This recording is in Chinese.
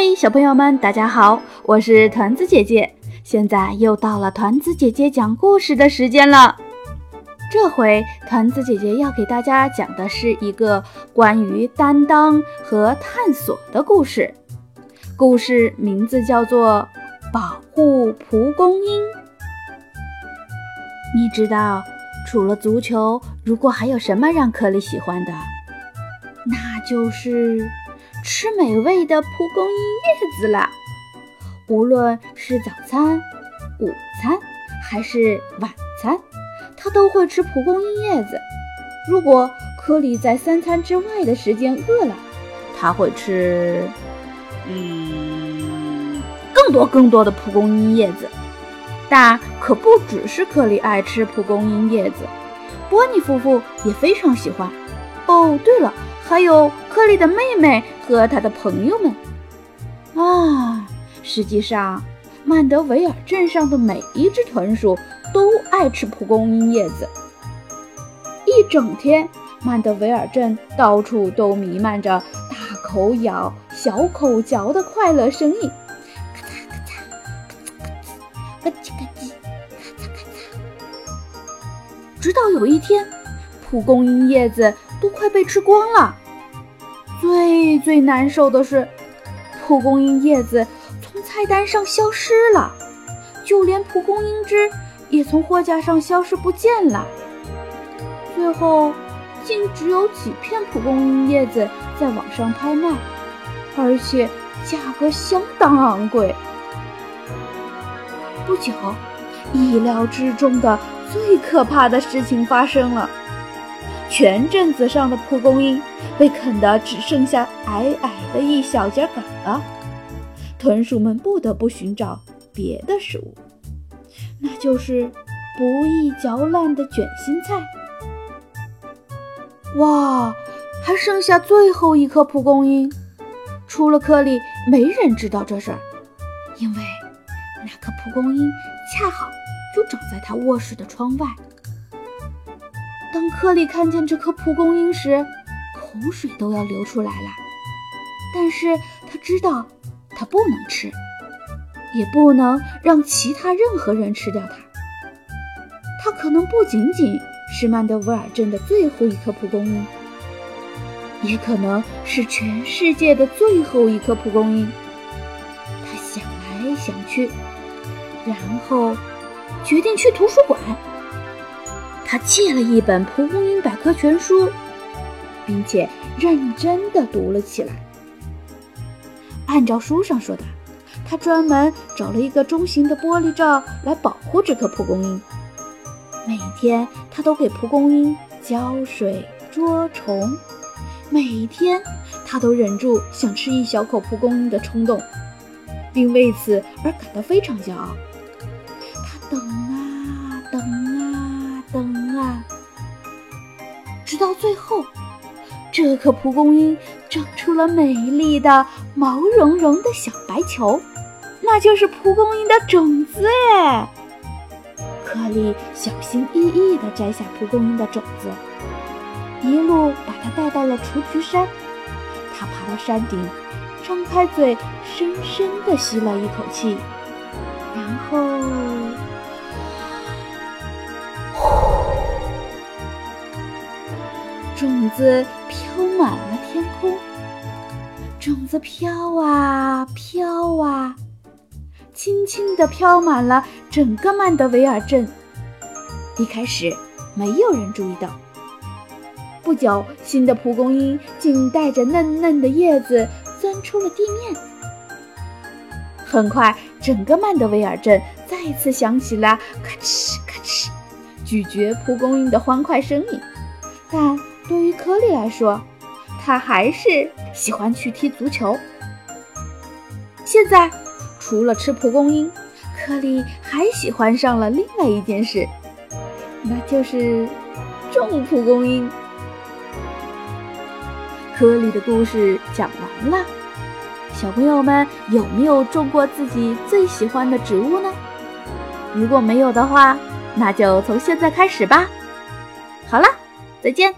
嗨，小朋友们，大家好，我是团子姐姐。现在又到了团子姐姐讲故事的时间了。这回团子姐姐要给大家讲的是一个关于担当和探索的故事。故事名字叫做《保护蒲公英》。你知道，除了足球，如果还有什么让克里喜欢的，那就是吃美味的蒲公英叶子啦。无论是早餐、午餐还是晚餐，他都会吃蒲公英叶子。如果科里在三餐之外的时间饿了，他会吃，嗯，更多更多的蒲公英叶子。但可不只是科里爱吃蒲公英叶子，波尼夫妇也非常喜欢。哦，对了，还有科里的妹妹和他的朋友们。啊。实际上，曼德维尔镇上的每一只豚鼠都爱吃蒲公英叶子。一整天，曼德维尔镇到处都弥漫着大口咬、小口嚼的快乐声音，咔嚓咔嚓，咯吱咯吱，咔嚓咔嚓。直到有一天，蒲公英叶子都快被吃光了。最最难受的是，蒲公英叶子从。菜单上消失了，就连蒲公英汁也从货架上消失不见了。最后，竟只有几片蒲公英叶子在网上拍卖，而且价格相当昂贵。不久，意料之中的最可怕的事情发生了：全镇子上的蒲公英被啃得只剩下矮矮的一小截杆了。豚鼠们不得不寻找别的食物，那就是不易嚼烂的卷心菜。哇，还剩下最后一颗蒲公英，除了克里，没人知道这事儿，因为那颗蒲公英恰好就长在他卧室的窗外。当克里看见这颗蒲公英时，口水都要流出来了，但是他知道。它不能吃，也不能让其他任何人吃掉它。它可能不仅仅是曼德维尔镇的最后一颗蒲公英，也可能是全世界的最后一颗蒲公英。他想来想去，然后决定去图书馆。他借了一本《蒲公英百科全书》，并且认真地读了起来。按照书上说的，他专门找了一个中型的玻璃罩来保护这颗蒲公英。每天他都给蒲公英浇水、捉虫。每天他都忍住想吃一小口蒲公英的冲动，并为此而感到非常骄傲。他等最后。这颗蒲公英长出了美丽的毛茸茸的小白球，那就是蒲公英的种子哎！克里小心翼翼地摘下蒲公英的种子，一路把它带到了雏菊山。他爬到山顶，张开嘴，深深地吸了一口气，然后。子飘满了天空，种子飘啊飘啊，轻轻地飘满了整个曼德维尔镇。一开始，没有人注意到。不久，新的蒲公英竟带着嫩嫩的叶子钻出了地面。很快，整个曼德维尔镇再次响起了咔哧咔哧咀嚼蒲公英的欢快声音，但。对于科里来说，他还是喜欢去踢足球。现在，除了吃蒲公英，科里还喜欢上了另外一件事，那就是种蒲公英。科里的故事讲完了，小朋友们有没有种过自己最喜欢的植物呢？如果没有的话，那就从现在开始吧。好了，再见。